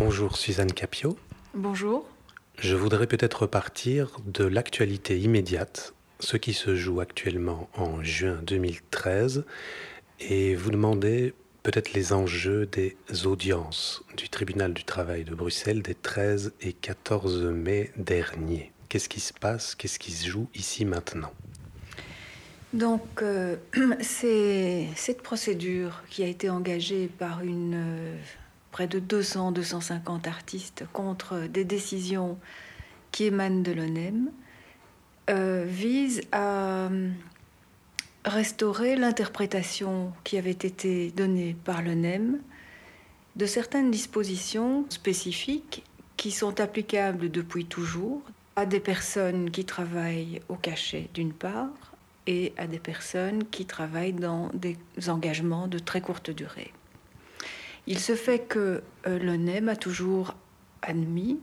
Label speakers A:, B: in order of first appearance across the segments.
A: Bonjour Suzanne Capio.
B: Bonjour.
A: Je voudrais peut-être repartir de l'actualité immédiate, ce qui se joue actuellement en juin 2013, et vous demander peut-être les enjeux des audiences du tribunal du travail de Bruxelles des 13 et 14 mai dernier. Qu'est-ce qui se passe? Qu'est-ce qui se joue ici maintenant?
B: Donc, euh, c'est cette procédure qui a été engagée par une, euh, près de 200-250 artistes contre des décisions qui émanent de l'ONEM euh, vise à restaurer l'interprétation qui avait été donnée par l'ONEM de certaines dispositions spécifiques qui sont applicables depuis toujours à des personnes qui travaillent au cachet d'une part et à des personnes qui travaillent dans des engagements de très courte durée. Il se fait que euh, l'ONEM a toujours admis,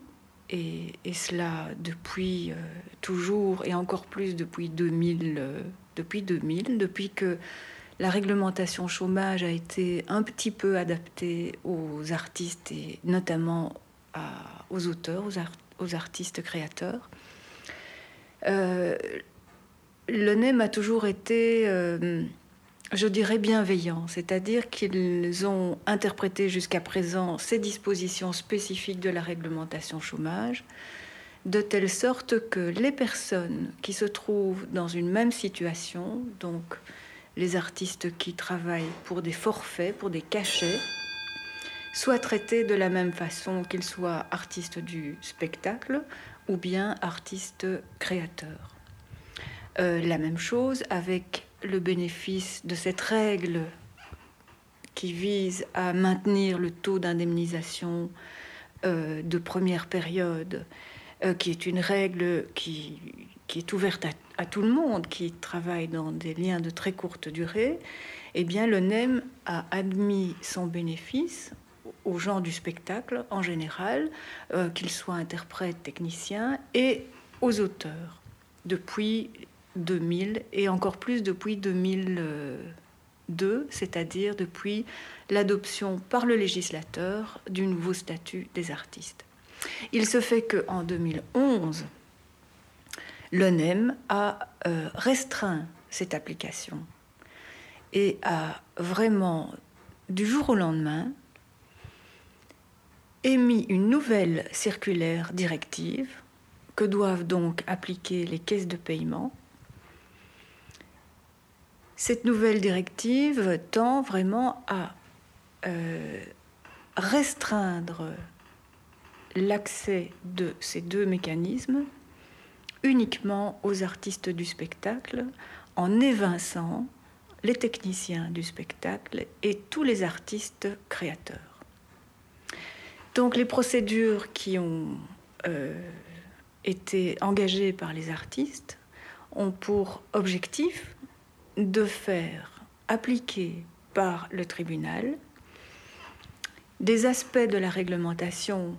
B: et, cela depuis euh, toujours et encore plus depuis 2000, euh, depuis 2000, depuis que la réglementation chômage a été un petit peu adaptée aux artistes et notamment aux auteurs, aux, artistes créateurs. L'ONEM a toujours été je dirais bienveillant, c'est-à-dire qu'ils ont interprété jusqu'à présent ces dispositions spécifiques de la réglementation chômage de telle sorte que les personnes qui se trouvent dans une même situation, donc les artistes qui travaillent pour des forfaits, pour des cachets, soient traités de la même façon qu'ils soient artistes du spectacle ou bien artistes créateurs. Euh, la même chose avec le bénéfice de cette règle qui vise à maintenir le taux d'indemnisation euh, de première période, euh, qui est une règle qui, est ouverte à, tout le monde qui travaille dans des liens de très courte durée, eh bien le NEM a admis son bénéfice aux gens du spectacle en général, euh, qu'ils soient interprètes, techniciens, et aux auteurs. Depuis 2000 et encore plus depuis 2002, c'est-à-dire depuis l'adoption par le législateur du nouveau statut des artistes. Il se fait qu'en 2011, l'ONEM a euh, restreint cette application et a vraiment, du jour au lendemain, émis une nouvelle circulaire directive que doivent donc appliquer les caisses de paiement cette nouvelle directive tend vraiment à euh, restreindre l'accès de ces deux mécanismes uniquement aux artistes du spectacle en évinçant les techniciens du spectacle et tous les artistes créateurs. Donc les procédures qui ont euh, été engagées par les artistes ont pour objectif de faire appliquer par le tribunal des aspects de la réglementation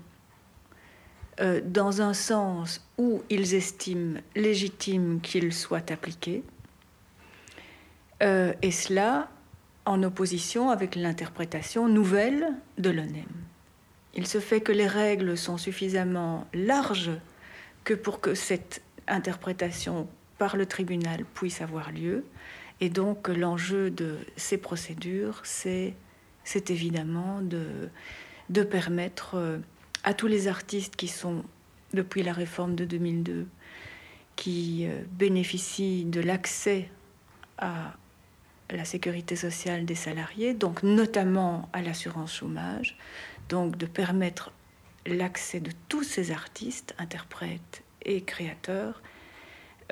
B: euh, dans un sens où ils estiment légitime qu'ils soient appliqués, euh, et cela en opposition avec l'interprétation nouvelle de l'ONEM. Il se fait que les règles sont suffisamment larges que pour que cette interprétation par le tribunal puisse avoir lieu, et donc l'enjeu de ces procédures, c'est, évidemment de, permettre euh, à tous les artistes qui sont, depuis la réforme de 2002, qui euh, bénéficient de l'accès à la sécurité sociale des salariés, donc notamment à l'assurance chômage, donc de permettre l'accès de tous ces artistes, interprètes et créateurs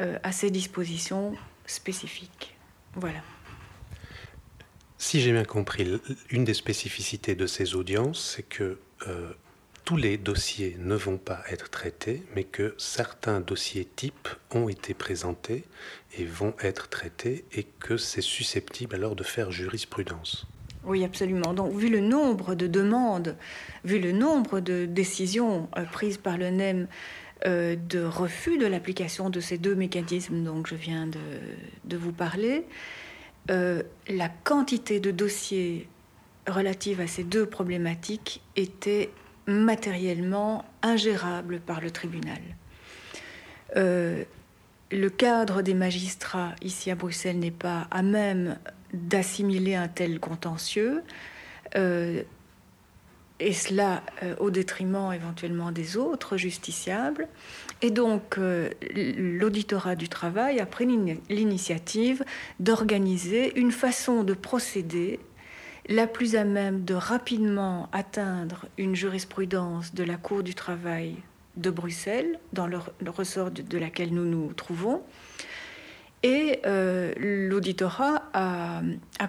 B: euh, à ces dispositions spécifiques. Voilà.
A: Si j'ai bien compris, une des spécificités de ces audiences, c'est que euh, tous les dossiers ne vont pas être traités, mais que certains dossiers types ont été présentés et vont être traités, et que c'est susceptible alors de faire jurisprudence.
B: Oui, absolument. Donc, vu le nombre de demandes, vu le nombre de décisions euh, prises par le NEM euh, de refus de l'application de ces deux mécanismes dont je viens de, vous parler, euh, la quantité de dossiers relatifs à ces deux problématiques était matériellement ingérable par le tribunal. Euh, le cadre des magistrats ici à Bruxelles n'est pas à même d'assimiler un tel contentieux, et cela euh, au détriment éventuellement des autres justiciables. Et donc l'auditorat du travail a pris l'initiative d'organiser une façon de procéder la plus à même de rapidement atteindre une jurisprudence de la Cour du travail de Bruxelles, dans le, ressort de, laquelle nous nous trouvons. Et euh, l'auditorat a,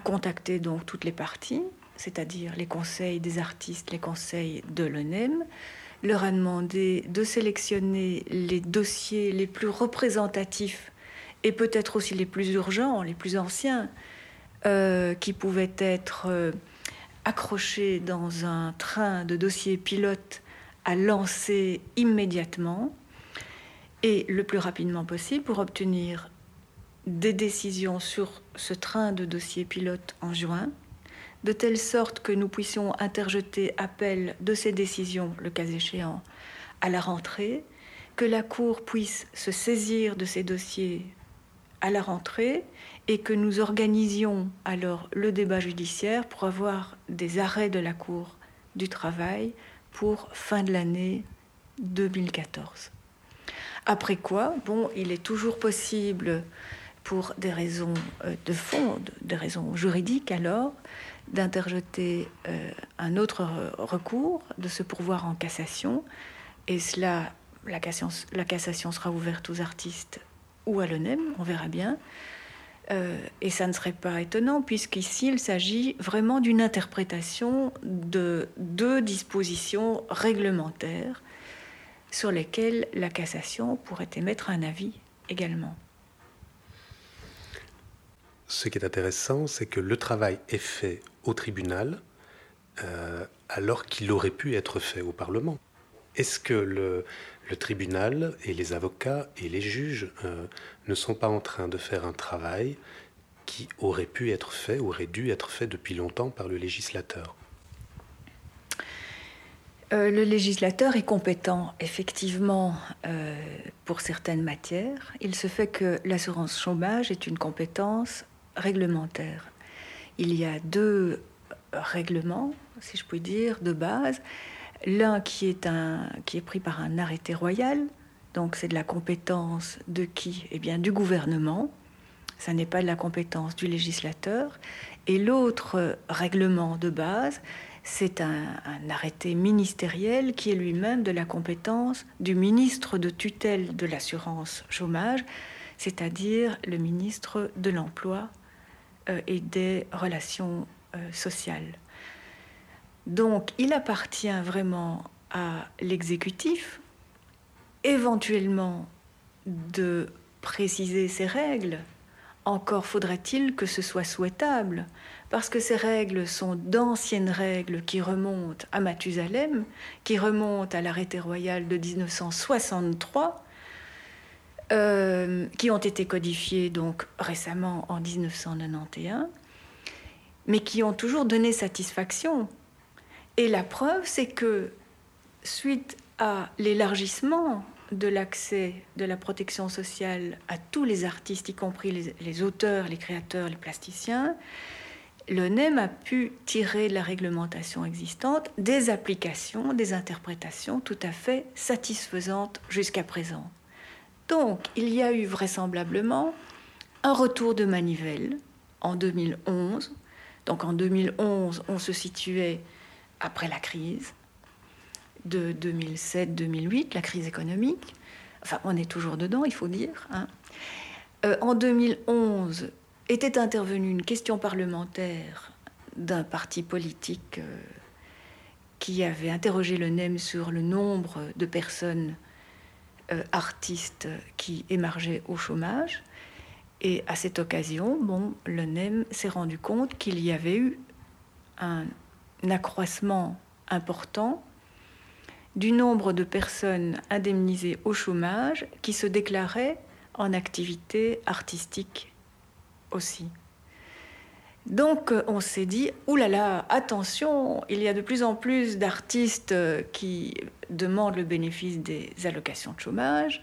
B: contacté donc toutes les parties, c'est-à-dire les conseils des artistes, les conseils de l'ONEM, leur a demandé de sélectionner les dossiers les plus représentatifs et peut-être aussi les plus urgents, les plus anciens, euh, qui pouvaient être euh, accrochés dans un train de dossiers pilotes à lancer immédiatement et le plus rapidement possible pour obtenir des décisions sur ce train de dossiers pilotes en juin, de telle sorte que nous puissions interjeter appel de ces décisions, le cas échéant, à la rentrée, que la Cour puisse se saisir de ces dossiers à la rentrée et que nous organisions alors le débat judiciaire pour avoir des arrêts de la Cour du travail pour fin de l'année 2014. Après quoi, bon, il est toujours possible, pour des raisons euh, de fond, des raisons juridiques alors, d'interjeter euh, un autre recours, de se pourvoir en cassation, et cela, la cassation, la cassation sera ouverte aux artistes ou à l'ONEM, on verra bien. Euh, et ça ne serait pas étonnant, puisqu'ici, il s'agit vraiment d'une interprétation de deux dispositions réglementaires sur lesquelles la cassation pourrait émettre un avis également.
A: Ce qui est intéressant, c'est que le travail est fait au tribunal euh, alors qu'il aurait pu être fait au Parlement. Est-ce que le, tribunal et les avocats et les juges euh, ne sont pas en train de faire un travail qui aurait pu être fait, aurait dû être fait depuis longtemps par le législateur?
B: Euh, le législateur est compétent, effectivement, pour certaines matières. Il se fait que l'assurance chômage est une compétence réglementaire. Il y a deux règlements, si je puis dire, de base. L'un qui est, pris par un arrêté royal, donc c'est de la compétence de qui? Eh bien du gouvernement, ça n'est pas de la compétence du législateur. Et l'autre règlement de base, c'est un, arrêté ministériel qui est lui-même de la compétence du ministre de tutelle de l'assurance chômage, c'est-à-dire le ministre de l'Emploi et des Relations euh, sociales. Donc il appartient vraiment à l'exécutif, éventuellement, de préciser ces règles. Encore faudra-t-il que ce soit souhaitable, parce que ces règles sont d'anciennes règles qui remontent à Mathusalem, qui remontent à l'arrêté royal de 1963, euh, qui ont été codifiées donc récemment en 1991, mais qui ont toujours donné satisfaction et la preuve, c'est que suite à l'élargissement de l'accès de la protection sociale à tous les artistes, y compris les, auteurs, les créateurs, les plasticiens, le NEM a pu tirer de la réglementation existante des applications, des interprétations tout à fait satisfaisantes jusqu'à présent. Donc, il y a eu vraisemblablement un retour de manivelle en 2011. Donc en 2011, on se situait après la crise de 2007-2008, la crise économique. Enfin, on est toujours dedans, il faut dire. Hein. Euh, en 2011, était intervenue une question parlementaire d'un parti politique euh, qui avait interrogé le NEM sur le nombre de personnes artistes qui émergeaient au chômage. Et à cette occasion, bon, le NEM s'est rendu compte qu'il y avait eu un accroissement important du nombre de personnes indemnisées au chômage qui se déclaraient en activité artistique aussi. Donc on s'est dit, oulala, attention, il y a de plus en plus d'artistes qui demandent le bénéfice des allocations de chômage.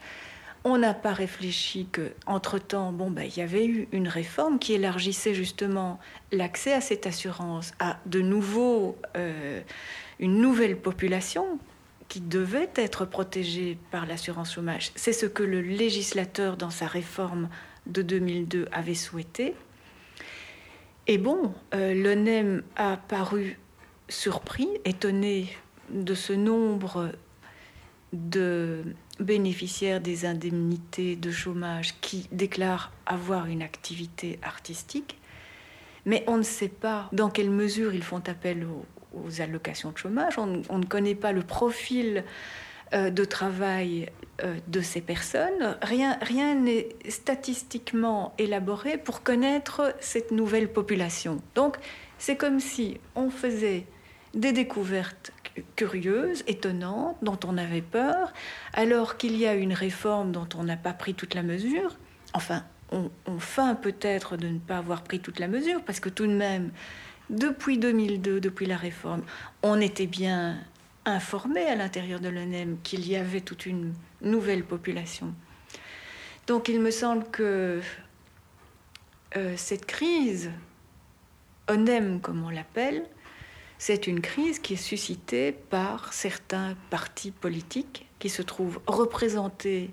B: On n'a pas réfléchi que, entre-temps, bon, ben, il y avait eu une réforme qui élargissait justement l'accès à cette assurance à de nouveaux, euh, une nouvelle population qui devait être protégée par l'assurance chômage. C'est ce que le législateur, dans sa réforme de 2002, avait souhaité. Et bon, euh, l'ONEM a paru surpris, étonné de ce nombre de bénéficiaires des indemnités de chômage qui déclarent avoir une activité artistique, mais on ne sait pas dans quelle mesure ils font appel aux, allocations de chômage, on, ne connaît pas le profil euh, de travail de ces personnes. Rien, rien n'est statistiquement élaboré pour connaître cette nouvelle population. Donc, c'est comme si on faisait des découvertes curieuses, étonnantes, dont on avait peur, alors qu'il y a une réforme dont on n'a pas pris toute la mesure. Enfin, on, on feint peut-être de ne pas avoir pris toute la mesure, parce que tout de même, depuis 2002, depuis la réforme, on était bien informé à l'intérieur de l'ONEM qu'il y avait toute une nouvelle population. Donc il me semble que euh, cette crise, ONEM comme on l'appelle, c'est une crise qui est suscitée par certains partis politiques qui se trouvent représentés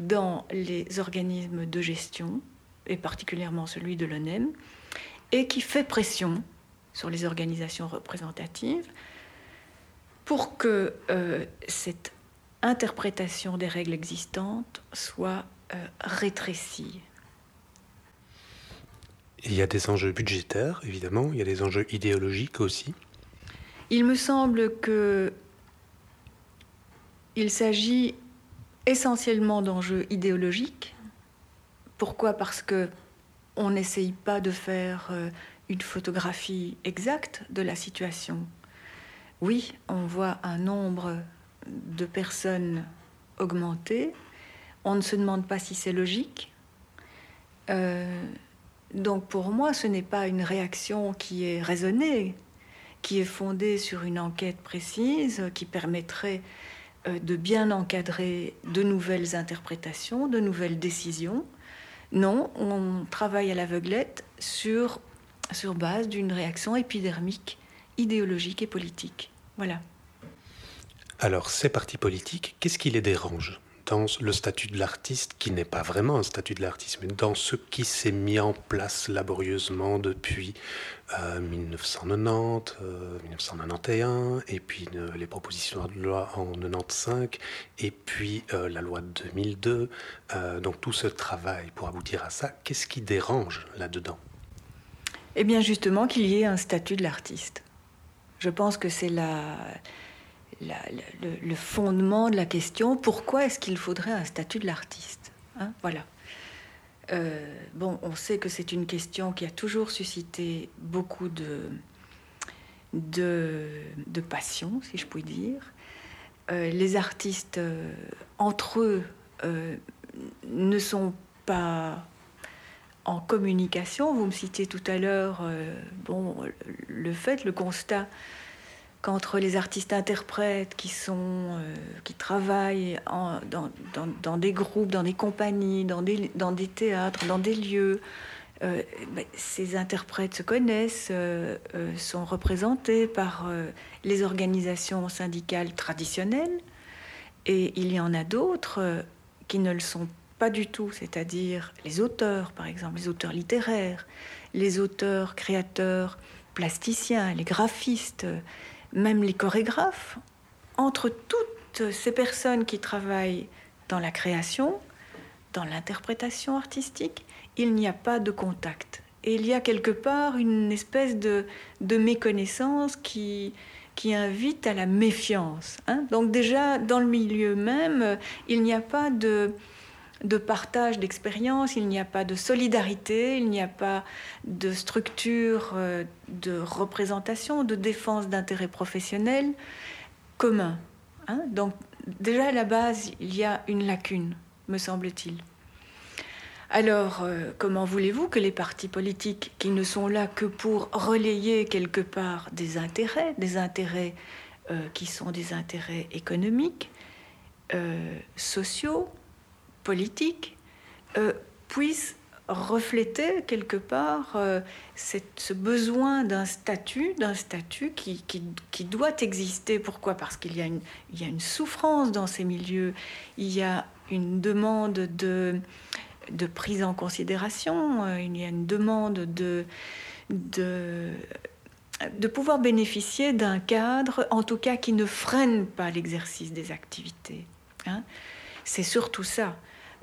B: dans les organismes de gestion, et particulièrement celui de l'ONEM, et qui fait pression sur les organisations représentatives pour que euh, cette interprétation des règles existantes soit euh, rétrécie.
A: Il y a des enjeux budgétaires, évidemment, il y a des enjeux idéologiques aussi.
B: Il me semble que il s'agit essentiellement d'enjeux idéologiques. Pourquoi? Parce que on n'essaye pas de faire euh, une photographie exacte de la situation oui, on voit un nombre de personnes augmenter. On ne se demande pas si c'est logique. Euh, donc pour moi, ce n'est pas une réaction qui est raisonnée, qui est fondée sur une enquête précise, qui permettrait euh, de bien encadrer de nouvelles interprétations, de nouvelles décisions. Non, on travaille à l'aveuglette sur, sur base d'une réaction épidermique, idéologique et politique. Voilà.
A: Alors, ces partis politiques, qu'est-ce qui les dérange dans le statut de l'artiste, qui n'est pas vraiment un statut de l'artiste, mais dans ce qui s'est mis en place laborieusement depuis 1990, euh, 1991, euh, et puis euh, les propositions de loi en 95, et puis la loi de 2002. donc tout ce travail pour aboutir à ça, qu'est-ce qui dérange là-dedans?
B: Eh bien justement qu'il y ait un statut de l'artiste. Je pense que c'est la, le, fondement de la question. Pourquoi est-ce qu'il faudrait un statut de l'artiste hein Voilà. Euh, bon, on sait que c'est une question qui a toujours suscité beaucoup de, de, passion, si je puis dire. Euh, les artistes, euh, entre eux, ne sont pas en communication. Vous me citiez tout à l'heure bon, le fait, le constat qu'entre les artistes interprètes qui, sont, euh, qui travaillent dans, dans, des groupes, dans des compagnies, dans des, théâtres, dans des lieux, euh, ben, ces interprètes se connaissent, sont représentés par les organisations syndicales traditionnelles, et il y en a d'autres qui ne le sont pas du tout, c'est-à-dire les auteurs, par exemple, les auteurs littéraires, les auteurs, créateurs, plasticiens, les graphistes, même les chorégraphes. Entre toutes ces personnes qui travaillent dans la création, dans l'interprétation artistique, il n'y a pas de contact. Et il y a quelque part une espèce de, méconnaissance qui, qui invite à la méfiance. Hein. Donc déjà, dans le milieu même, il n'y a pas de, de partage d'expérience, il n'y a pas de solidarité, il n'y a pas de structure euh, de représentation, de défense d'intérêts professionnels communs. Hein. Donc déjà à la base, il y a une lacune, me semble-t-il. Alors, euh, comment voulez-vous que les partis politiques, qui ne sont là que pour relayer quelque part des intérêts, des intérêts euh, qui sont des intérêts économiques, sociaux, politiques, puissent refléter quelque part ce besoin d'un statut, d'un statut qui, doit exister. Pourquoi? Parce qu'il y, a une souffrance dans ces milieux, il y a une demande de prise en considération, euh, il y a une demande de, de, de pouvoir bénéficier d'un cadre, en tout cas qui ne freine pas l'exercice des activités. Hein. C'est surtout ça.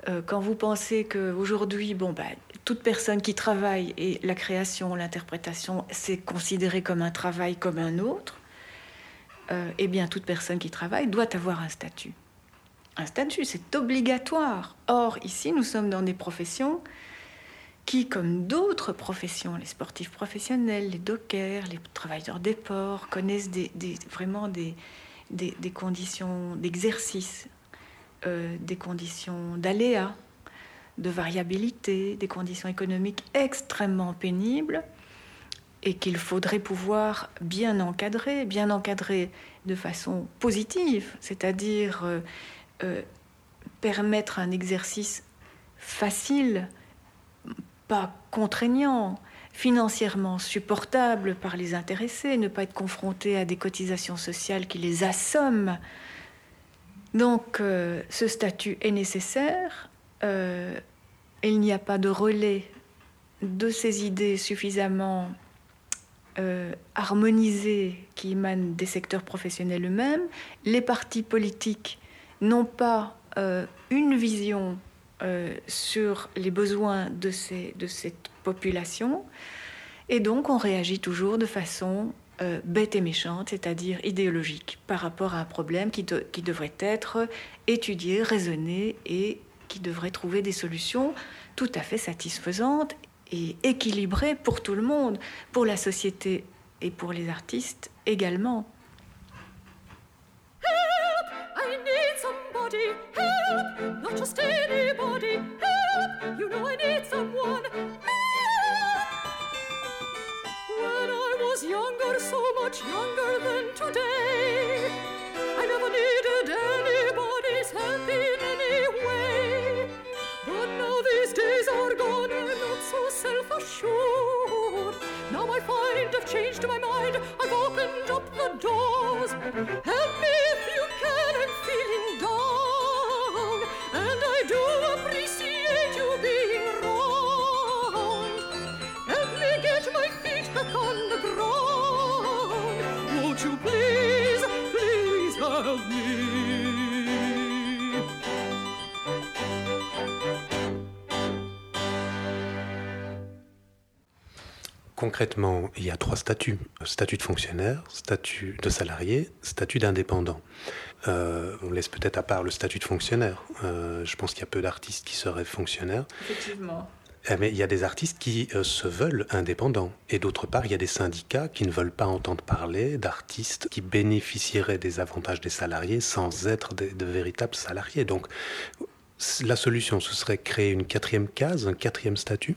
B: Euh, quand vous pensez qu'aujourd'hui, bon, bah, toute personne qui travaille et la création, l'interprétation, c'est considéré comme un travail comme un autre, euh, eh bien, toute personne qui travaille doit avoir un statut un statut, c'est obligatoire. Or, ici, nous sommes dans des professions qui, comme d'autres professions, les sportifs professionnels, les dockers, les travailleurs des ports, connaissent vraiment des, conditions d'exercice, euh, des conditions d'aléa, de variabilité, des conditions économiques extrêmement pénibles et qu'il faudrait pouvoir bien encadrer, bien encadrer de façon positive, c'est-à-dire euh, euh, permettre un exercice facile, pas contraignant, financièrement supportable par les intéressés, ne pas être confronté à des cotisations sociales qui les assomment. Donc euh, ce statut est nécessaire. Euh, il n'y a pas de relais de ces idées suffisamment harmonisées qui émanent des secteurs professionnels eux-mêmes. Les partis politiques n'ont pas euh, une vision euh, sur les besoins de cette population. Et donc on réagit toujours de façon euh, bête et méchante, c'est-à-dire idéologique, par rapport à un problème qui, devrait être étudié, raisonné et qui devrait trouver des solutions tout à fait satisfaisantes et équilibrées pour tout le monde, pour la société et pour les artistes également. Was younger, so much younger than today, I never needed anybody's help in any way. But now these days are gone, I'm not so self-assured. Now I find I've changed my mind, I've opened up the doors. Help me if you can, I'm feeling Concrètement, il y a trois statuts. Statut de fonctionnaire, statut de salarié, statut d'indépendant. Euh, on laisse peut-être à part le statut de fonctionnaire. Euh, je pense qu'il y a peu d'artistes qui seraient fonctionnaires. Effectivement.
A: Eh, mais il y a des artistes qui euh, se veulent indépendants. Et d'autre part, il y a des syndicats qui ne veulent pas entendre parler d'artistes qui bénéficieraient des avantages des salariés sans être de véritables salariés. Donc la solution, ce serait créer une quatrième case, un quatrième statut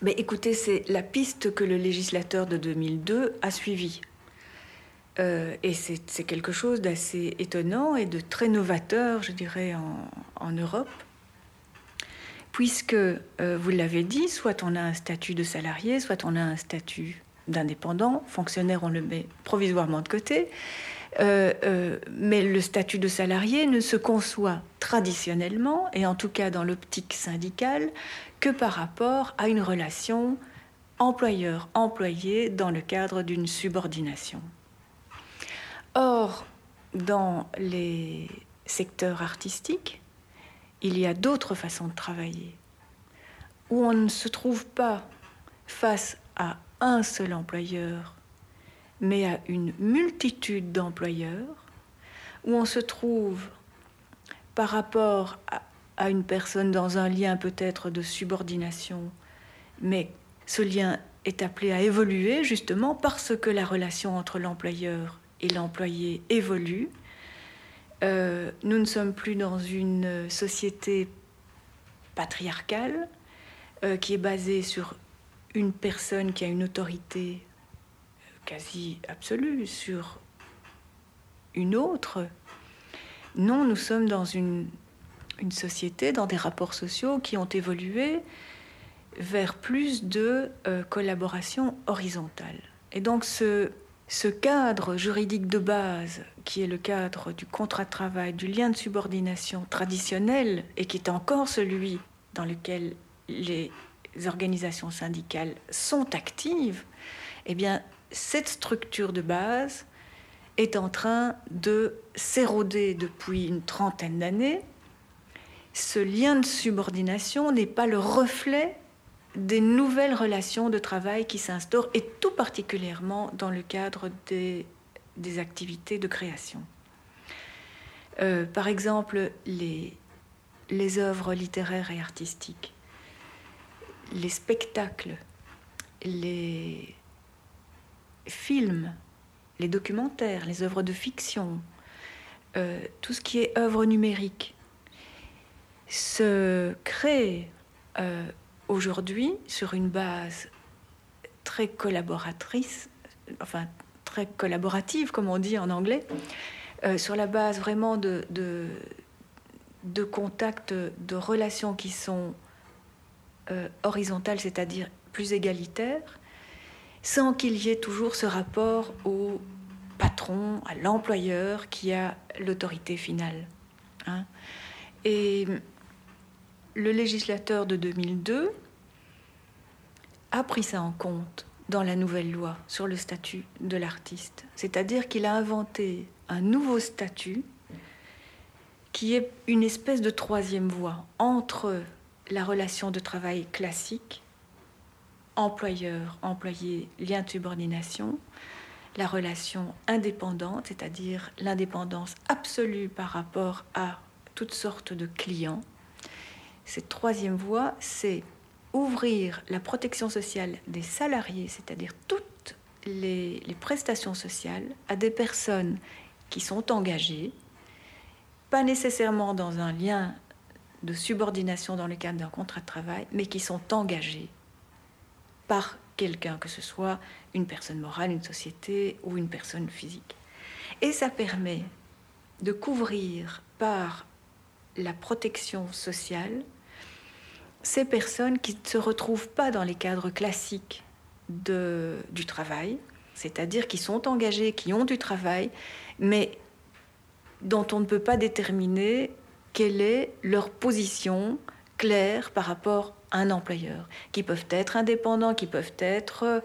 B: mais écoutez, c'est la piste que le législateur de 2002 a suivie. Euh, et c'est quelque chose d'assez étonnant et de très novateur, je dirais, en, Europe. Puisque, euh, vous l'avez dit, soit on a un statut de salarié, soit on a un statut d'indépendant. Fonctionnaire, on le met provisoirement de côté. Euh, mais le statut de salarié ne se conçoit traditionnellement, et en tout cas dans l'optique syndicale, que par rapport à une relation employeur-employé dans le cadre d'une subordination. Or, dans les secteurs artistiques, il y a d'autres façons de travailler, où on ne se trouve pas face à un seul employeur, mais à une multitude d'employeurs, où on se trouve par rapport à à une personne dans un lien peut-être de subordination, mais ce lien est appelé à évoluer justement parce que la relation entre l'employeur et l'employé évolue. Euh, nous ne sommes plus dans une société patriarcal, euh, qui est basé sur une personne qui a une autorité quasi absolue sur une autre. Non, nous sommes dans une, une société, dans des rapports sociaux qui ont évolué vers plus de euh, collaboration horizontale. Et donc ce, ce cadre juridique de base, qui est le cadre du contrat de travail, du lien de subordination traditionnel, et qui est encore celui dans lequel les organisations syndicales sont actives, eh bien, cette structure de base est en train de s'éroder depuis une trentaine d'années. Ce lien de subordination n'est pas le reflet des nouvelles relations de travail qui s'instaurent, et tout particulièrement dans le cadre des, activités de création. Euh, par exemple, les, œuvres littéraires et artistiques, les spectacles, les films, les documentaires, les œuvres de fiction, euh, tout ce qui est œuvre numérique, se crée euh, aujourd'hui sur une base très collaboratrice, enfin très collaborative comme on dit en anglais, euh, sur la base vraiment de, de, contacts, de relations qui sont euh, horizontales, c'est-à-dire plus égalitaires, sans qu'il y ait toujours ce rapport au patron, à l'employeur qui a l'autorité finale. Hein. Et le législateur de 2002 a pris ça en compte dans la nouvelle loi sur le statut de l'artiste. C'est-à-dire qu'il a inventé un nouveau statut qui est une espèce de troisième voie entre la relation de travail classique, employeur, employé, lien de subordination, la relation indépendante, c'est-à-dire l'indépendance absolue par rapport à toutes sortes de clients, cette troisième voie, c'est ouvrir la protection sociale des salariés, c'est-à-dire toutes les, prestations sociales, à des personnes qui sont engagées, pas nécessairement dans un lien de subordination dans le cadre d'un contrat de travail, mais qui sont engagées par quelqu'un, que ce soit une personne morale, une société ou une personne physique. Et ça permet de couvrir par la protection sociale ces personnes qui ne se retrouvent pas dans les cadres classiques de, du travail, c'est-à-dire qui sont engagées, qui ont du travail, mais dont on ne peut pas déterminer quelle est leur position claire par rapport à un employeur, qui peuvent être indépendants, qui peuvent être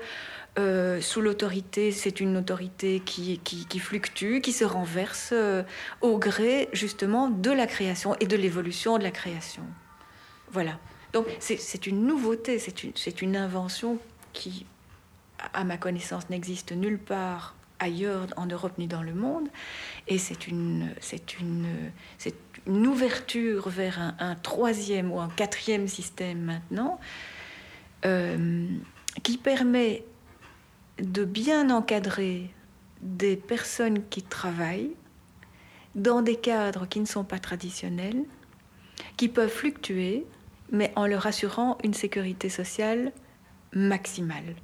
B: euh, sous l'autorité, c'est une autorité qui, qui, fluctue, qui se renverse euh, au gré justement de la création et de l'évolution de la création. Voilà. Donc c'est une nouveauté, c'est une, invention qui, à ma connaissance, n'existe nulle part ailleurs en Europe ni dans le monde. Et c'est une ouverture vers un, troisième ou un quatrième système maintenant euh, qui permet de bien encadrer des personnes qui travaillent dans des cadres qui ne sont pas traditionnels, qui peuvent fluctuer, mais en leur assurant une sécurité sociale maximale.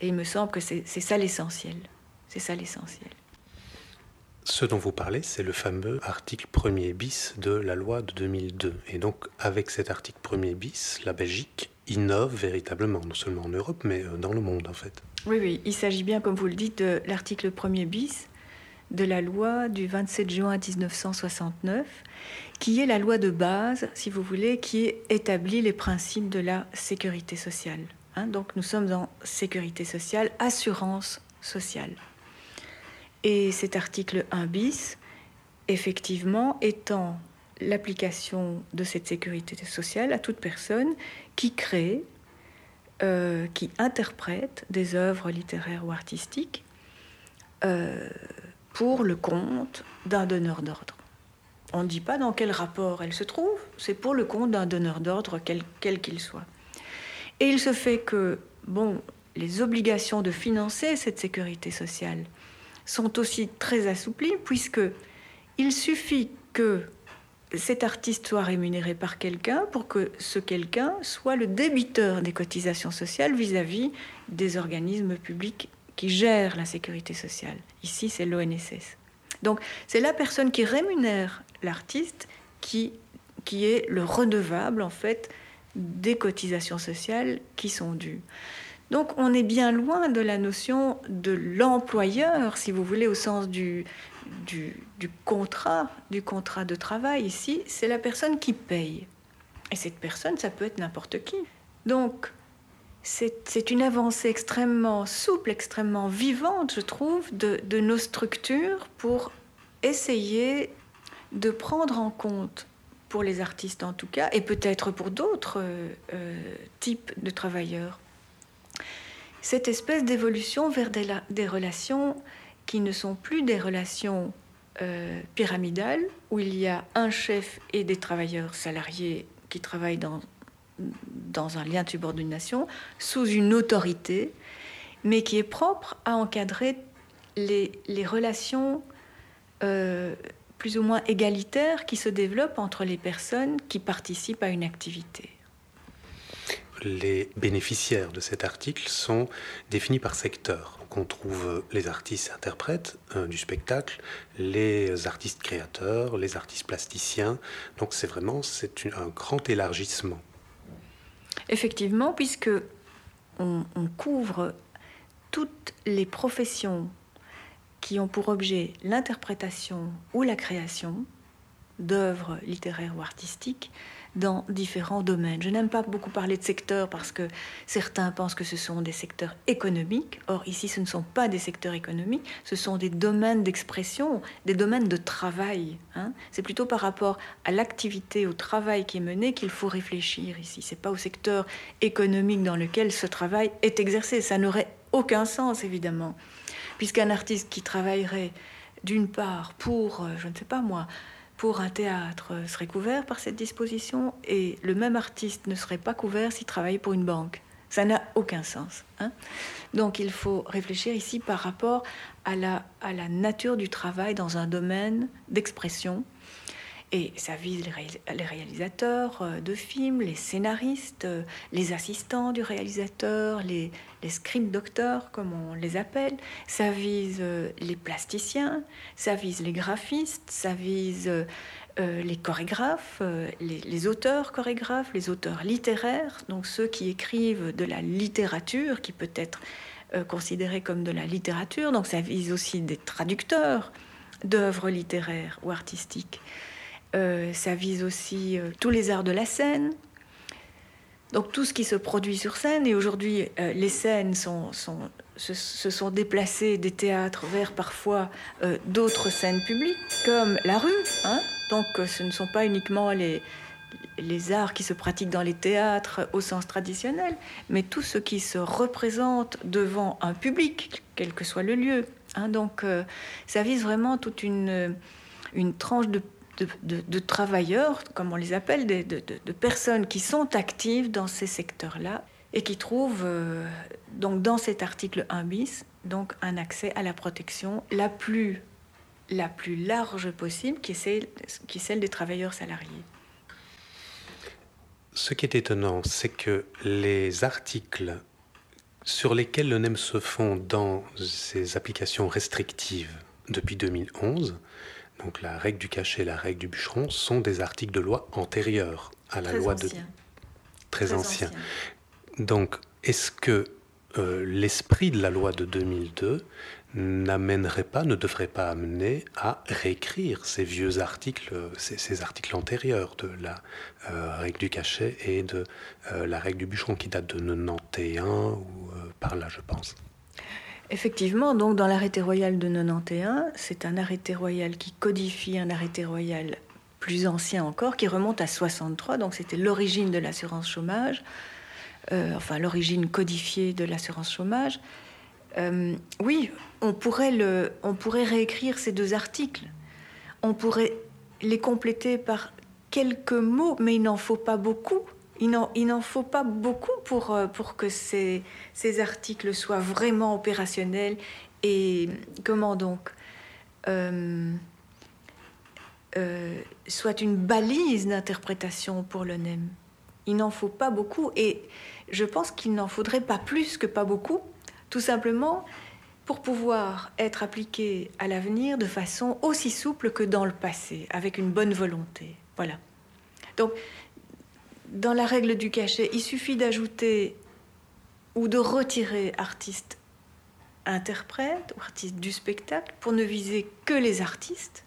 B: Et il me semble que c'est ça l'essentiel. C'est ça l'essentiel.
A: Ce dont vous parlez, c'est le fameux article 1er bis de la loi de 2002. Et donc, avec cet article 1er bis, la Belgique innove véritablement, non seulement en Europe, mais euh, dans le monde, en fait.
B: Oui, oui, il s'agit bien, comme vous le dites, de l'article 1er bis de la loi du 27 juin 1969, qui est la loi de base, si vous voulez, qui établit les principes de la sécurité sociale. Hein. donc nous sommes en sécurité sociale, assurance sociale. Et cet article 1 bis, effectivement, étend l'application de cette sécurité sociale à toute personne qui crée, euh, qui interprète des œuvres littéraires ou artistiques euh, pour le compte d'un donneur d'ordre. On ne dit pas dans quel rapport elle se trouve, c'est pour le compte d'un donneur d'ordre, quel qu'il soit. Et il se fait que, bon, les obligations de financer cette sécurité sociale sont aussi très assouplies, puisque il suffit que cet artiste soit rémunéré par quelqu'un pour que ce quelqu'un soit le débiteur des cotisations sociales vis-à-vis des organismes publics qui gèrent la sécurité sociale. Ici, c'est l'ONSS. Donc, c'est la personne qui rémunère l'artiste qui, qui est le redevable, en fait, des cotisations sociales qui sont dues. Donc on est bien loin de la notion de l'employeur, si vous voulez, au sens du, du, contrat, du contrat de travail. Ici, c'est la personne qui paye. Et cette personne, ça peut être n'importe qui. Donc, c'est une avancée extrêmement souple, extrêmement vivante, je trouve, de, nos structures pour essayer de prendre en compte, pour les artistes en tout cas, et peut-être pour d'autres euh, euh, types de travailleurs, cette espèce d'évolution vers des, relations qui ne sont plus des relations euh, pyramidales, où il y a un chef et des travailleurs salariés qui travaillent dans, dans un lien de subordination, sous une autorité, mais qui est propre à encadrer les, relations euh, plus ou moins égalitaires qui se développent entre les personnes qui participent à une activité
A: les bénéficiaires de cet article sont définis par secteur. on trouve les artistes interprètes euh, du spectacle, les artistes créateurs, les artistes plasticiens. Donc c'est vraiment c'est un grand élargissement.
B: Effectivement, puisque on, couvre toutes les professions qui ont pour objet l'interprétation ou la création d'œuvres littéraires ou artistiques, dans différents domaines. Je n'aime pas beaucoup parler de secteurs parce que certains pensent que ce sont des secteurs économiques. Or, ici, ce ne sont pas des secteurs économiques, ce sont des domaines d'expression, des domaines de travail. Hein. C'est plutôt par rapport à l'activité, au travail qui est mené qu'il faut réfléchir ici. C'est pas au secteur économique dans lequel ce travail est exercé. Ça n'aurait aucun sens, évidemment. Puisqu'un artiste qui travaillerait d'une part pour, euh, je ne sais pas moi, pour un théâtre serait couvert par cette disposition et le même artiste ne serait pas couvert s'il travaillait pour une banque. Ça n'a aucun sens. Hein. Donc il faut réfléchir ici par rapport à la nature du travail dans un domaine d'expression et ça vise les réalisateurs euh, de films, les scénaristes, euh, les assistants du réalisateur, les, script docteurs, comme on les appelle. Ça vise euh, les plasticiens, ça vise les graphistes, ça vise les chorégraphes, les, auteurs chorégraphes, les auteurs littéraires, donc ceux qui écrivent de la littérature, qui peut être considérée comme de la littérature. Donc ça vise aussi des traducteurs d'œuvres littéraires ou artistiques. Euh, ça vise aussi euh, tous les arts de la scène. Donc tout ce qui se produit sur scène. Et aujourd'hui, euh, les scènes sont, se, sont déplacées des théâtres vers parfois d'autres scènes publiques, comme la rue. Hein. Donc ce ne sont pas uniquement les, arts qui se pratiquent dans les théâtres au sens traditionnel, mais tout ce qui se représente devant un public, quel que soit le lieu. Hein. Donc ça vise vraiment toute une, une tranche de de, travailleurs, comme on les appelle, de, personnes qui sont actives dans ces secteurs-là et qui trouvent euh, donc dans cet article 1 bis donc un accès à la protection la plus, la plus large possible, qui est, celle, des travailleurs salariés.
A: Ce qui est étonnant, c'est que les articles sur lesquels le NEM se fond dans ces applications restrictives depuis 2011 donc la règle du cachet et la règle du bûcheron, sont des articles de loi antérieurs à la loi de... Très, anciens. Donc, est-ce que euh, l'esprit de la loi de 2002 n'amènerait pas, ne devrait pas amener à réécrire ces vieux articles, ces, articles antérieurs de la euh, règle du cachet et de euh, la règle du bûcheron qui date de 91 ou par là, je pense?
B: Effectivement, donc dans l'arrêté royal de 91, c'est un arrêté royal qui codifie un arrêté royal plus ancien encore, qui remonte à 63, donc c'était l'origine de l'assurance chômage, euh, enfin l'origine codifiée de l'assurance chômage. Euh, oui, on pourrait, on pourrait réécrire ces deux articles, on pourrait les compléter par quelques mots, mais il n'en faut pas beaucoup il n'en faut pas beaucoup pour, euh, pour que ces, ces, articles soient vraiment opérationnels. Et comment donc euh, euh, soit une balise d'interprétation pour le NEM. Il n'en faut pas beaucoup et je pense qu'il n'en faudrait pas plus que pas beaucoup, tout simplement pour pouvoir être appliqué à l'avenir de façon aussi souple que dans le passé, avec une bonne volonté. Voilà. Donc, dans la règle du cachet, il suffit d'ajouter ou de retirer artiste interprète ou artiste du spectacle pour ne viser que les artistes.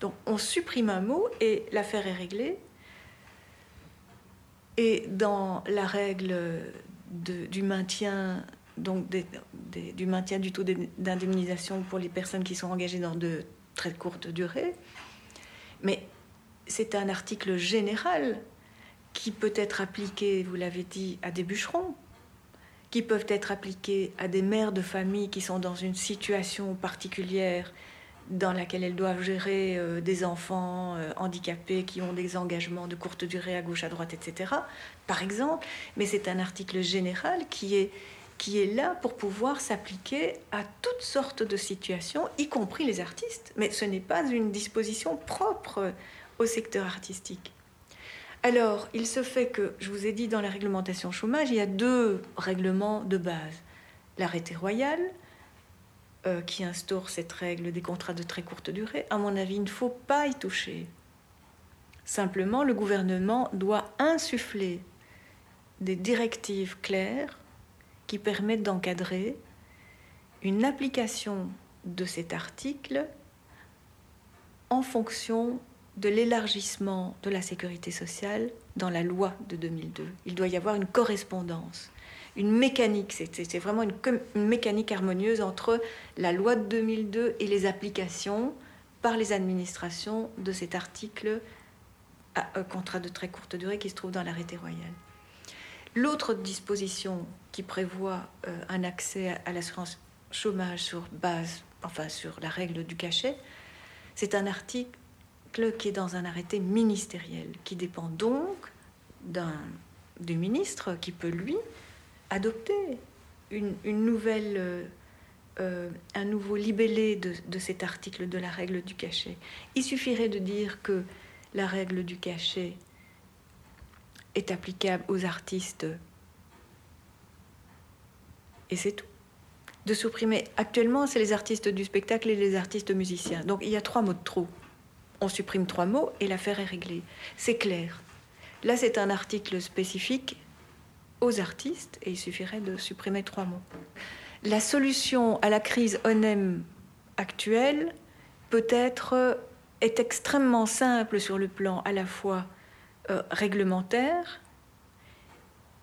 B: Donc on supprime un mot et l'affaire est réglée. Et dans la règle du maintien donc du maintien du taux d'indemnisation pour les personnes qui sont engagées dans de très courtes durées, mais c'est un article général qui peut être appliqué, vous l'avez dit, à des bûcherons, qui peuvent être appliqués à des mères de famille qui sont dans une situation particulière dans laquelle elles doivent gérer euh, des enfants euh, handicapés qui ont des engagements de courte durée à gauche, à droite, etc. Par exemple, mais c'est un article général qui est, qui est là pour pouvoir s'appliquer à toutes sortes de situations, y compris les artistes. Mais ce n'est pas une disposition propre au secteur artistique. Alors, il se fait que, je vous ai dit, dans la réglementation chômage, il y a deux règlements de base. L'arrêté royal, euh, qui instaure cette règle des contrats de très courte durée, à mon avis, il ne faut pas y toucher. Simplement, le gouvernement doit insuffler des directives claires qui permettent d'encadrer une application de cet article en fonction de l'élargissement de la sécurité sociale dans la loi de 2002. Il doit y avoir une correspondance, une mécanique, c'est vraiment une, mécanique harmonieuse entre la loi de 2002 et les applications par les administrations de cet article à un contrat de très courte durée qui se trouve dans l'arrêté royal. L'autre disposition qui prévoit euh, un accès à l'assurance chômage sur base, enfin sur la règle du cachet, c'est un article qui est dans un arrêté ministériel, qui dépend donc du ministre qui peut, lui, adopter une, nouvelle, euh, euh, un nouveau libellé de, de, cet article de la règle du cachet. Il suffirait de dire que la règle du cachet est applicable aux artistes et c'est tout. De supprimer. Actuellement, c'est les artistes du spectacle et les artistes musiciens. Donc il y a trois mots de trop on supprime trois mots et l'affaire est réglée. C'est clair. Là, c'est un article spécifique aux artistes et il suffirait de supprimer trois mots. La solution à la crise ONEM actuelle peut-être est extrêmement simple sur le plan à la fois euh, réglementaire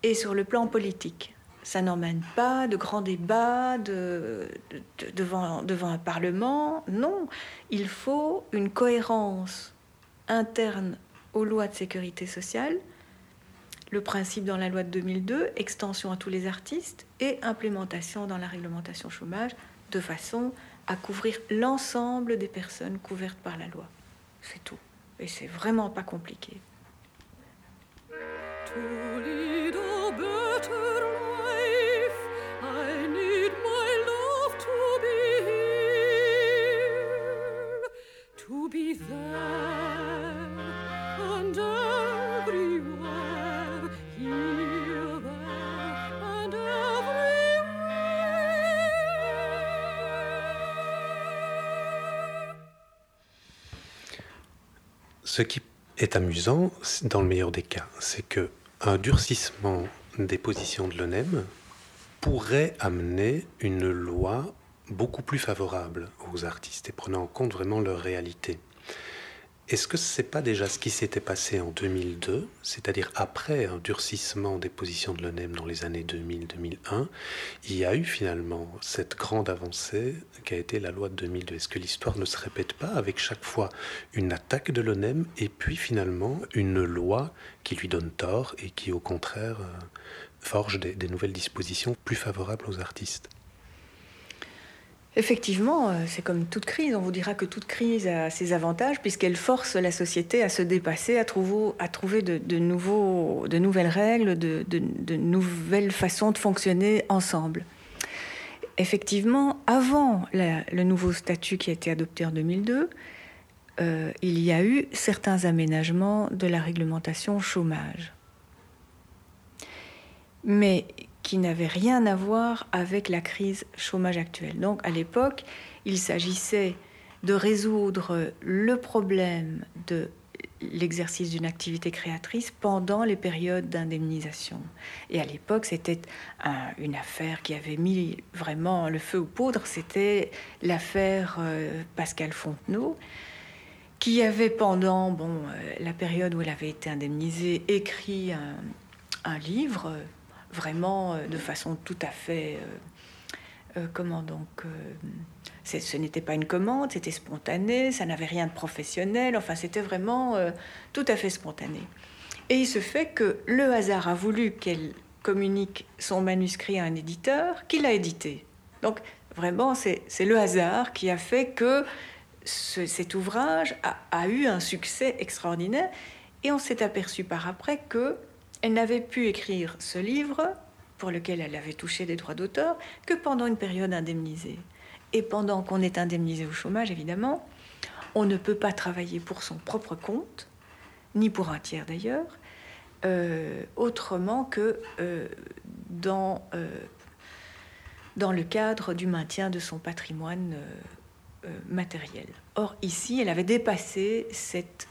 B: et sur le plan politique. Ça n'emmène pas de grands débats devant, un Parlement. Non, il faut une cohérence interne aux lois de sécurité sociale, le principe dans la loi de 2002, extension à tous les artistes et implémentation dans la réglementation chômage de façon à couvrir l'ensemble des personnes couvertes par la loi. C'est tout. Et c'est vraiment pas compliqué.
A: Ce qui est amusant, dans le meilleur des cas, c'est que un durcissement des positions de l'ONEM pourrait amener une loi beaucoup plus favorable aux artistes et prenant en compte vraiment leur réalité. Est-ce que ce n'est pas déjà ce qui s'était passé en 2002, c'est-à-dire après un durcissement des positions de l'ONEM dans les années 2000-2001, il y a eu finalement cette grande avancée qui a été la loi de 2002 Est-ce que l'histoire ne se répète pas avec chaque fois une attaque de l'ONEM et puis finalement une loi qui lui donne tort et qui au contraire euh, forge des nouvelles dispositions plus favorables aux artistes?
B: Effectivement, euh, c'est comme toute crise. On vous dira que toute crise a ses avantages puisqu'elle force la société à se dépasser, à trouver, de, nouveaux, de nouvelles règles, de, de, nouvelles façons de fonctionner ensemble. Effectivement, avant le nouveau statut qui a été adopté en 2002, euh, il y a eu certains aménagements de la réglementation chômage, mais qui n'avaient rien à voir avec la crise chômage actuelle. Donc à l'époque, il s'agissait de résoudre le problème de l'exercice d'une activité créatrice pendant les périodes d'indemnisation. Et à l'époque, c'était une affaire qui avait mis vraiment le feu aux poudres, c'était l'affaire euh, Pascal Fontenot, qui avait pendant bon, euh, la période où elle avait été indemnisée écrit un, livre, vraiment de façon tout à fait... comment donc ce n'était pas une commande, c'était spontané, ça n'avait rien de professionnel, enfin c'était vraiment euh, tout à fait spontané. Et il se fait que le hasard a voulu qu'elle communique son manuscrit à un éditeur qui l'a édité. Donc vraiment, c'est le hasard qui a fait que cet ouvrage a, eu un succès extraordinaire. Et on s'est aperçu par après que elle n'avait pu écrire ce livre, pour lequel elle avait touché des droits d'auteur, que pendant une période indemnisée. Et pendant qu'on est indemnisé au chômage, évidemment, on ne peut pas travailler pour son propre compte, ni pour un tiers d'ailleurs, euh, autrement que euh, dans, euh, dans le cadre du maintien de son patrimoine matériel. Or, ici, elle avait dépassé cette,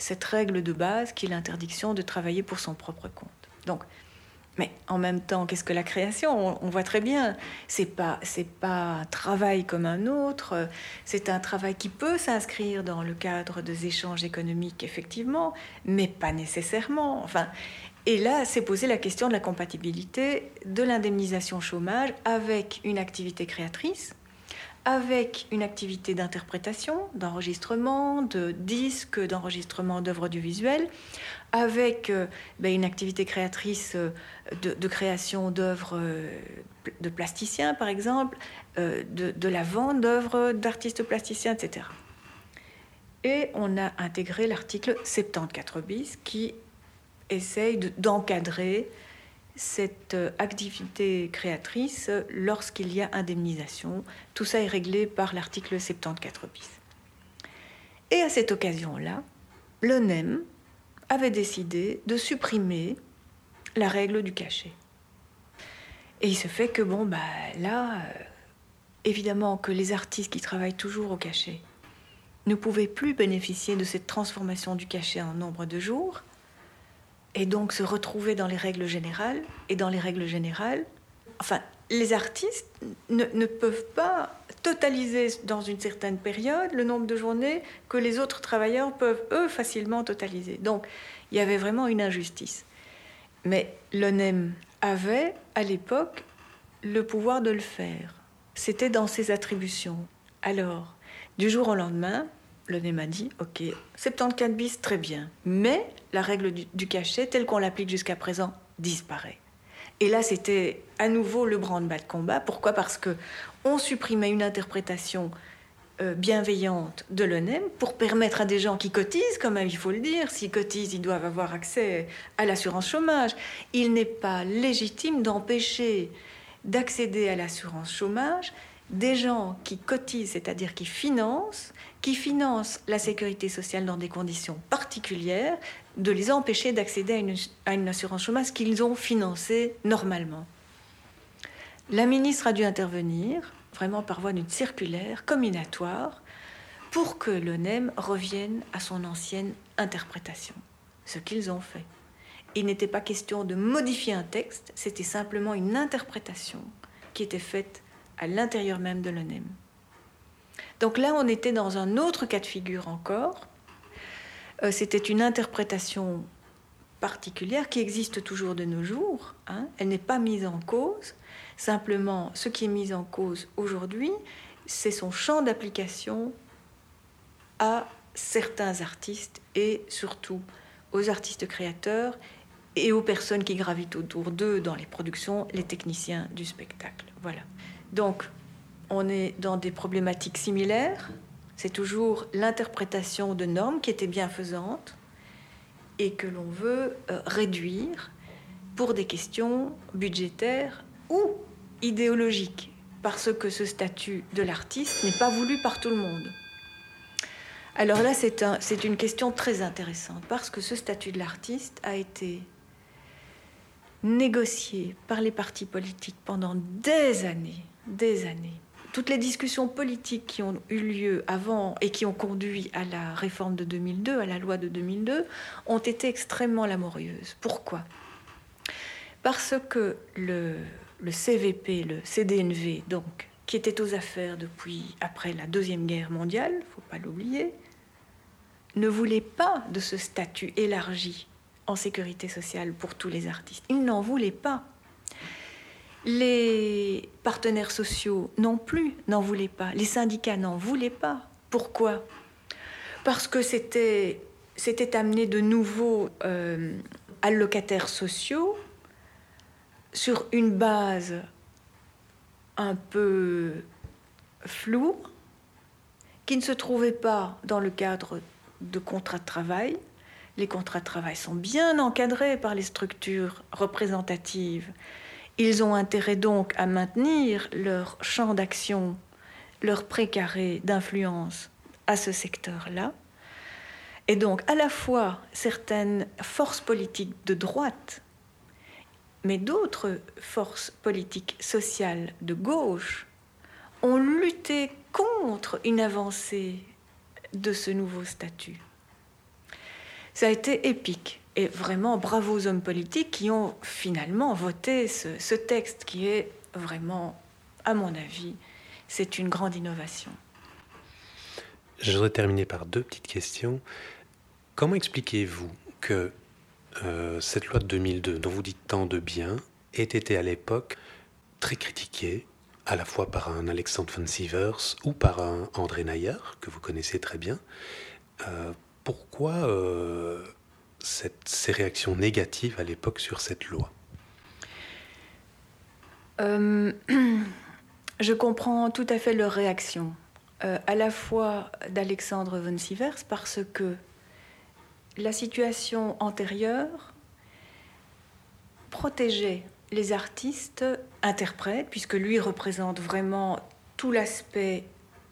B: cette règle de base qui est l'interdiction de travailler pour son propre compte. Donc, mais en même temps, qu'est-ce que la création? On, voit très bien, c'est pas c'est pas un travail comme un autre. C'est un travail qui peut s'inscrire dans le cadre des échanges économiques, effectivement, mais pas nécessairement. Enfin, et là, c'est posé la question de la compatibilité de l'indemnisation chômage avec une activité créatrice avec une activité d'interprétation, d'enregistrement, de disques, d'enregistrement d'œuvres audiovisuelles, avec euh, ben, une activité créatrice euh, de, création d'œuvres euh, de plasticiens, par exemple, de, la vente d'œuvres d'artistes plasticiens, etc. Et on a intégré l'article 74 bis qui essaye d'encadrer cette euh, activité créatrice lorsqu'il y a indemnisation. Tout ça est réglé par l'article 74 bis. Et à cette occasion-là, l'ONEM avait décidé de supprimer la règle du cachet. Et il se fait que, bon, bah là, euh, évidemment que les artistes qui travaillent toujours au cachet ne pouvaient plus bénéficier de cette transformation du cachet en nombre de jours, et donc se retrouver dans les règles générales. Et dans les règles générales, enfin, les artistes ne, ne, peuvent pas totaliser dans une certaine période le nombre de journées que les autres travailleurs peuvent, eux, facilement totaliser. Donc, il y avait vraiment une injustice. Mais l'ONEM avait, à l'époque, le pouvoir de le faire. C'était dans ses attributions. Alors, du jour au lendemain, le m'a dit, ok, 74 bis, très bien. Mais la règle du, cachet, telle qu'on l'applique jusqu'à présent, disparaît. Et là, c'était à nouveau le branle-bas de combat. Pourquoi? Parce que on supprimait une interprétation euh, bienveillante de l'ONEM pour permettre à des gens qui cotisent, comme il faut le dire, s'ils cotisent, ils doivent avoir accès à l'assurance chômage. Il n'est pas légitime d'empêcher d'accéder à l'assurance chômage des gens qui cotisent, c'est-à-dire qui financent, qui financent la sécurité sociale dans des conditions particulières, de les empêcher d'accéder à une, assurance chômage qu'ils ont financée normalement. La ministre a dû intervenir, vraiment par voie d'une circulaire combinatoire, pour que l'ONEM revienne à son ancienne interprétation, ce qu'ils ont fait. Il n'était pas question de modifier un texte, c'était simplement une interprétation qui était faite à l'intérieur même de l'ONEM. Donc là, on était dans un autre cas de figure encore. Euh, c'était une interprétation particulière qui existe toujours de nos jours. Hein. Elle n'est pas mise en cause. Simplement, ce qui est mis en cause aujourd'hui, c'est son champ d'application à certains artistes et surtout aux artistes créateurs et aux personnes qui gravitent autour d'eux dans les productions, les techniciens du spectacle. Voilà. Donc, on est dans des problématiques similaires. C'est toujours l'interprétation de normes qui était bienfaisante et que l'on veut euh, réduire pour des questions budgétaires ou idéologiques, parce que ce statut de l'artiste n'est pas voulu par tout le monde. Alors là, c'est un, une question très intéressante parce que ce statut de l'artiste a été négocié par les partis politiques pendant des années, des années. Toutes les discussions politiques qui ont eu lieu avant et qui ont conduit à la réforme de 2002, à la loi de 2002, ont été extrêmement laborieuses. Pourquoi? Parce que le, CVP, le CDNV, donc, qui était aux affaires depuis après la Deuxième Guerre mondiale, faut pas l'oublier, ne voulait pas de ce statut élargi en sécurité sociale pour tous les artistes. Il n'en voulait pas. Les partenaires sociaux non plus n'en voulaient pas. Les syndicats n'en voulaient pas. Pourquoi? Parce que c'était, amener de nouveaux euh, allocataires sociaux sur une base un peu floue, qui ne se trouvait pas dans le cadre de contrats de travail. Les contrats de travail sont bien encadrés par les structures représentatives. Ils ont intérêt donc à maintenir leur champ d'action, leur précaré d'influence à ce secteur-là. Et donc, à la fois, certaines forces politiques de droite mais d'autres forces politiques sociales de gauche ont lutté contre une avancée de ce nouveau statut. Ça a été épique. Et vraiment, bravo aux hommes politiques qui ont finalement voté ce, texte qui est vraiment, à mon avis, c'est une grande innovation.
A: Je voudrais terminer par deux petites questions. Comment expliquez-vous que euh, cette loi de 2002, dont vous dites tant de bien, ait été à l'époque très critiquée, à la fois par un Alexandre von Sievers ou par un André Nayer, que vous connaissez très bien? Euh, pourquoi euh, ces réactions négatives à l'époque sur cette loi
B: Je comprends tout à fait leur réaction, à la fois d'Alexandre von Sievers, parce que la situation antérieure protégeait les artistes interprètes, puisque lui représente vraiment tout l'aspect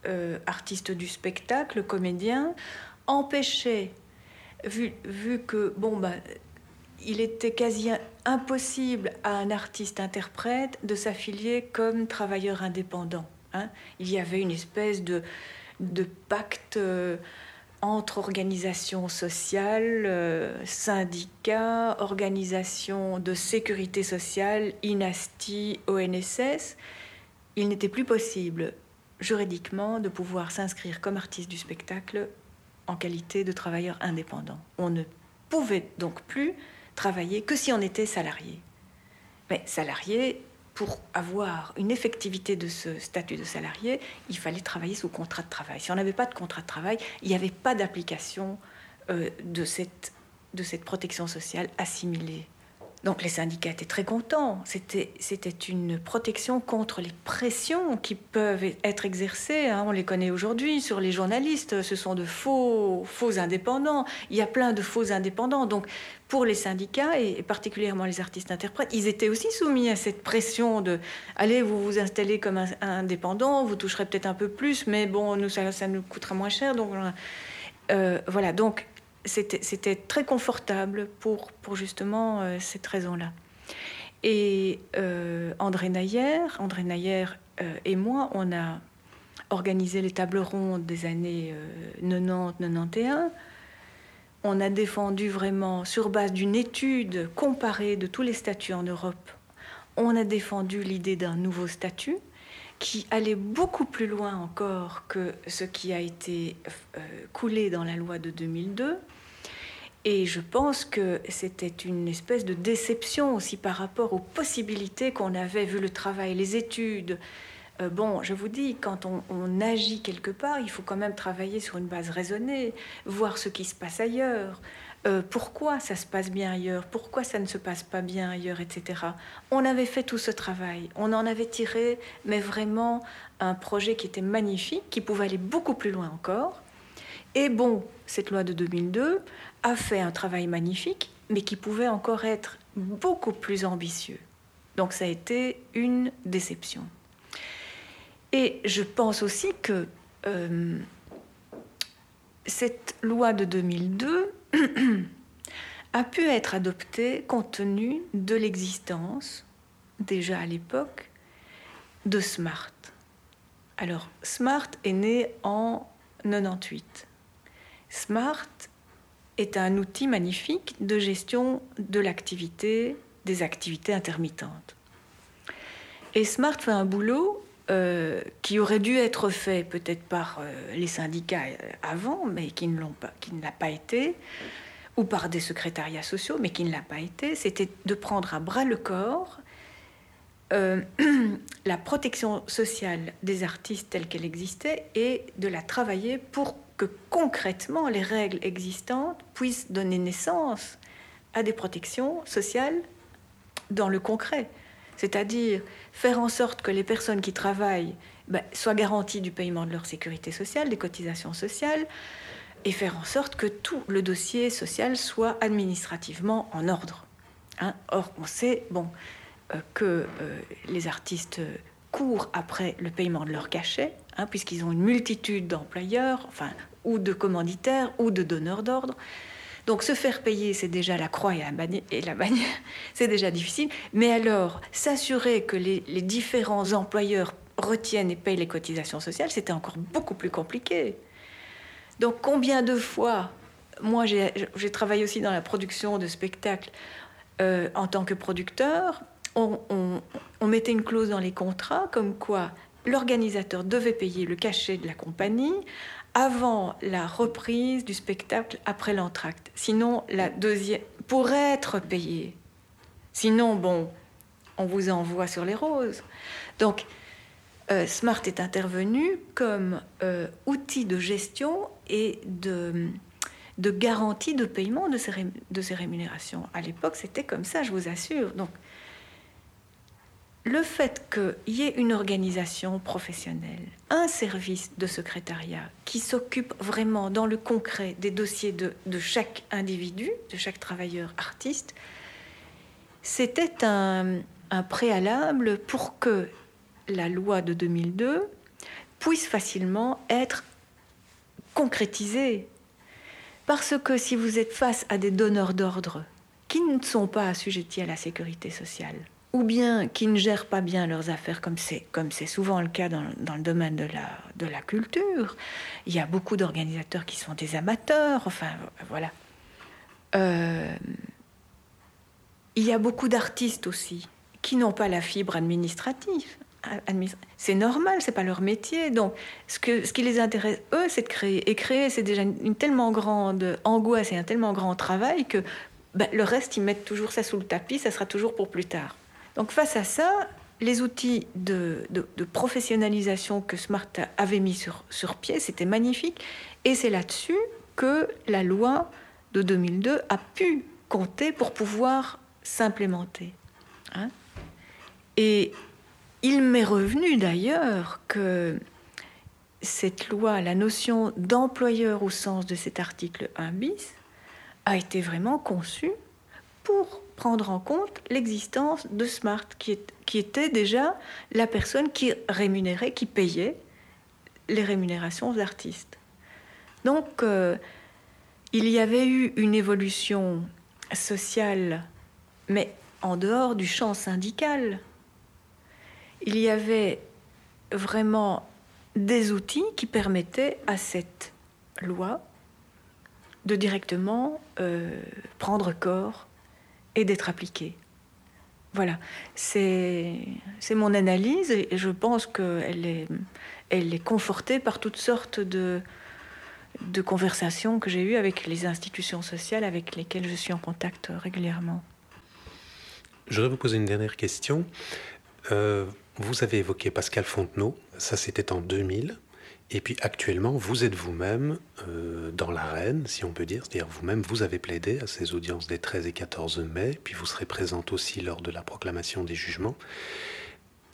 B: euh, artiste du spectacle, comédien, empêchait, vu, que, bon, bah, il était quasi impossible à un artiste interprète de s'affilier comme travailleur indépendant. Hein. Il y avait une espèce de, de pacte. Euh, entre organisations sociales, euh, syndicats, organisations de sécurité sociale, INASTI, ONSS, il n'était plus possible juridiquement de pouvoir s'inscrire comme artiste du spectacle en qualité de travailleur indépendant. On ne pouvait donc plus travailler que si on était salarié. Mais salarié, pour avoir une effectivité de ce statut de salarié, il fallait travailler sous contrat de travail. Si on n'avait pas de contrat de travail, il n'y avait pas d'application euh, de, de cette protection sociale assimilée donc les syndicats étaient très contents. C'était, une protection contre les pressions qui peuvent être exercées. Hein. On les connaît aujourd'hui sur les journalistes. Ce sont de faux, faux indépendants. Il y a plein de faux indépendants. Donc pour les syndicats et particulièrement les artistes interprètes, ils étaient aussi soumis à cette pression de allez, vous vous installez comme un, indépendant, vous toucherez peut-être un peu plus, mais bon, nous ça, nous coûtera moins cher. Donc euh, voilà. Donc c'était très confortable pour, pour justement euh, cette raison-là. Et euh, André Nayer, André Nayer euh, et moi, on a organisé les tables rondes des années 90-91. On a défendu vraiment, sur base d'une étude comparée de tous les statuts en Europe, on a défendu l'idée d'un nouveau statut qui allait beaucoup plus loin encore que ce qui a été coulé dans la loi de 2002 et je pense que c'était une espèce de déception aussi par rapport aux possibilités qu'on avait vu le travail, les études. Euh, bon, je vous dis, quand on, agit quelque part, il faut quand même travailler sur une base raisonnée, voir ce qui se passe ailleurs, euh, pourquoi ça se passe bien ailleurs, pourquoi ça ne se passe pas bien ailleurs, etc. On avait fait tout ce travail, on en avait tiré, mais vraiment un projet qui était magnifique, qui pouvait aller beaucoup plus loin encore. Et bon, cette loi de 2002, a fait un travail magnifique, mais qui pouvait encore être beaucoup plus ambitieux. Donc ça a été une déception. Et je pense aussi que euh, cette loi de 2002 a pu être adoptée compte tenu de l'existence, déjà à l'époque, de SMART. Alors, SMART est né en 98. SMART est un outil magnifique de gestion de l'activité, des activités intermittentes. Et SMART fait un boulot euh, qui aurait dû être fait peut-être par euh, les syndicats euh, avant, mais qui ne l'ont pas, qui ne l'a pas été, ou par des secrétariats sociaux, mais qui ne l'a pas été, c'était de prendre à bras le corps la protection sociale des artistes telle qu'elle existait et de la travailler pour que concrètement les règles existantes puissent donner naissance à des protections sociales dans le concret c'est-à-dire faire en sorte que les personnes qui travaillent ben, soient garanties du paiement de leur sécurité sociale, des cotisations sociales, et faire en sorte que tout le dossier social soit administrativement en ordre. Hein. Or, on sait bon, euh, que euh, les artistes courent après le paiement de leur cachet, hein, puisqu'ils ont une multitude d'employeurs, ou de commanditaires, ou de donneurs d'ordre. Donc se faire payer, c'est déjà la croix et la, bannière, c'est déjà difficile. Mais alors, s'assurer que les, différents employeurs retiennent et payent les cotisations sociales, c'était encore beaucoup plus compliqué. Donc combien de fois, moi j'ai travaillé aussi dans la production de spectacles euh, en tant que producteur, on, on mettait une clause dans les contrats comme quoi l'organisateur devait payer le cachet de la compagnie avant la reprise du spectacle après l'entracte. Sinon, la deuxième pourrait être payée. Sinon, bon, on vous envoie sur les roses. Donc, euh, Smart est intervenu comme euh, outil de gestion et de, de garantie de paiement de ces, de ces rémunérations. À l'époque, c'était comme ça, je vous assure. Donc, le fait qu'il y ait une organisation professionnelle, un service de secrétariat qui s'occupe vraiment dans le concret des dossiers de, chaque individu, de chaque travailleur artiste, c'était un, préalable pour que la loi de 2002 puisse facilement être concrétisée. Parce que si vous êtes face à des donneurs d'ordre qui ne sont pas assujettis à la sécurité sociale, ou bien qui ne gèrent pas bien leurs affaires, comme c'est, souvent le cas dans, le domaine de la, culture. Il y a beaucoup d'organisateurs qui sont des amateurs, enfin voilà. Euh, il y a beaucoup d'artistes aussi qui n'ont pas la fibre administrative. C'est normal, c'est pas leur métier. Donc, ce qui les intéresse, eux, c'est de créer. Et créer, c'est déjà une, tellement grande angoisse et un tellement grand travail que ben, le reste, ils mettent toujours ça sous le tapis, ça sera toujours pour plus tard. Donc face à ça, les outils de, professionnalisation que Smart avait mis sur, pied, c'était magnifique. Et c'est là-dessus que la loi de 2002 a pu compter pour pouvoir s'implémenter. Hein. Et il m'est revenu d'ailleurs que cette loi, la notion d'employeur au sens de cet article 1 bis, a été vraiment conçue pour prendre en compte l'existence de Smart, qui, était déjà la personne qui rémunérait, qui payait les rémunérations aux artistes. Donc, euh, il y avait eu une évolution sociale, mais en dehors du champ syndical. Il y avait vraiment des outils qui permettaient à cette loi de directement euh, prendre corps et d'être appliquée. Voilà, c'est mon analyse et je pense qu'elle est, elle est confortée par toutes sortes de, de conversations que j'ai eues avec les institutions sociales avec lesquelles je suis en contact régulièrement.
A: Je voudrais vous poser une dernière question. Euh, vous avez évoqué Pascal Fontenot, ça c'était en 2000. Et puis actuellement, vous êtes vous-même euh, dans l'arène, si on peut dire, c'est-à-dire vous-même, vous avez plaidé à ces audiences des 13 et 14 mai, puis vous serez présente aussi lors de la proclamation des jugements.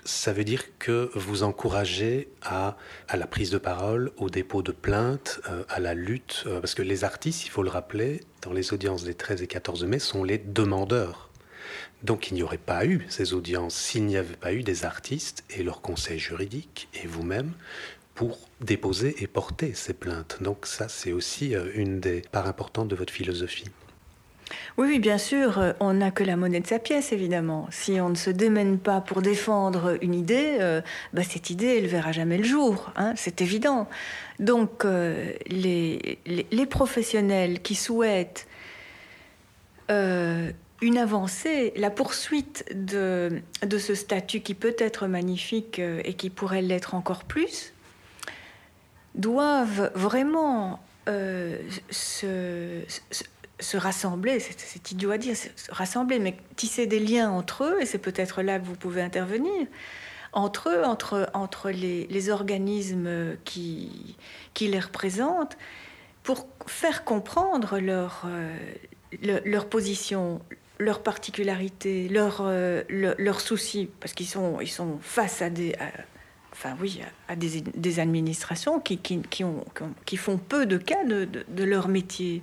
A: Ça veut dire que vous encouragez à, la prise de parole, au dépôt de plaintes, euh, à la lutte, euh, parce que les artistes, il faut le rappeler, dans les audiences des 13 et 14 mai, sont les demandeurs. Donc il n'y aurait pas eu ces audiences s'il n'y avait pas eu des artistes et leur conseil juridique et vous-même pour déposer et porter ces plaintes. Donc ça, c'est aussi euh, une des parts importantes de votre philosophie.
B: Oui, bien sûr, euh, on n'a que la monnaie de sa pièce, évidemment. Si on ne se démène pas pour défendre une idée, euh, bah, cette idée, elle verra jamais le jour, hein, c'est évident. Donc, les, professionnels qui souhaitent une avancée, la poursuite de, ce statut qui peut être magnifique et qui pourrait l'être encore plus, doivent vraiment euh, se, se, rassembler, c'est idiot à dire, se rassembler, mais tisser des liens entre eux, et c'est peut-être là que vous pouvez intervenir, entre eux, entre, entre les, les organismes qui, qui, les représentent, pour faire comprendre leur, euh, leur, position, leur particularité, leurs euh, leur, soucis, parce qu'ils sont, ils sont face à des, enfin oui, à des, administrations qui, qui, qui, font peu de cas de, leur métier,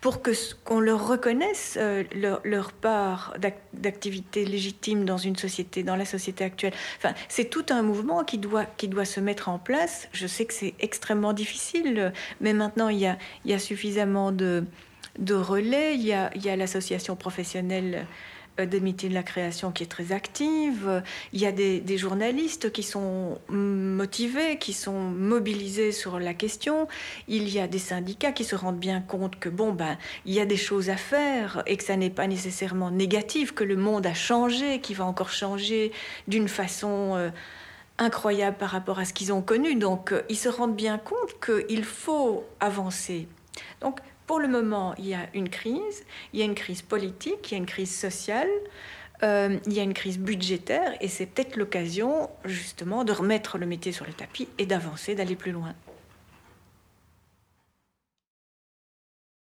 B: pour que qu'on leur reconnaisse euh, leur, part d'activité légitime dans une société, dans la société actuelle. Enfin, c'est tout un mouvement qui doit, qui doit se mettre en place. Je sais que c'est extrêmement difficile, mais maintenant il y a, il y a suffisamment de, de relais, il y a l'association professionnelle euh, métiers de la création qui est très active. Il y a des, journalistes qui sont motivés, qui sont mobilisés sur la question. Il y a des syndicats qui se rendent bien compte que bon ben il y a des choses à faire et que ça n'est pas nécessairement négatif, que le monde a changé, qu'il va encore changer d'une façon euh, incroyable par rapport à ce qu'ils ont connu. Donc euh, ils se rendent bien compte qu'il faut avancer. Donc pour le moment, il y a une crise, il y a une crise politique, il y a une crise sociale, euh, il y a une crise budgétaire, et c'est peut-être l'occasion justement de remettre le métier sur le tapis et d'avancer, d'aller plus loin.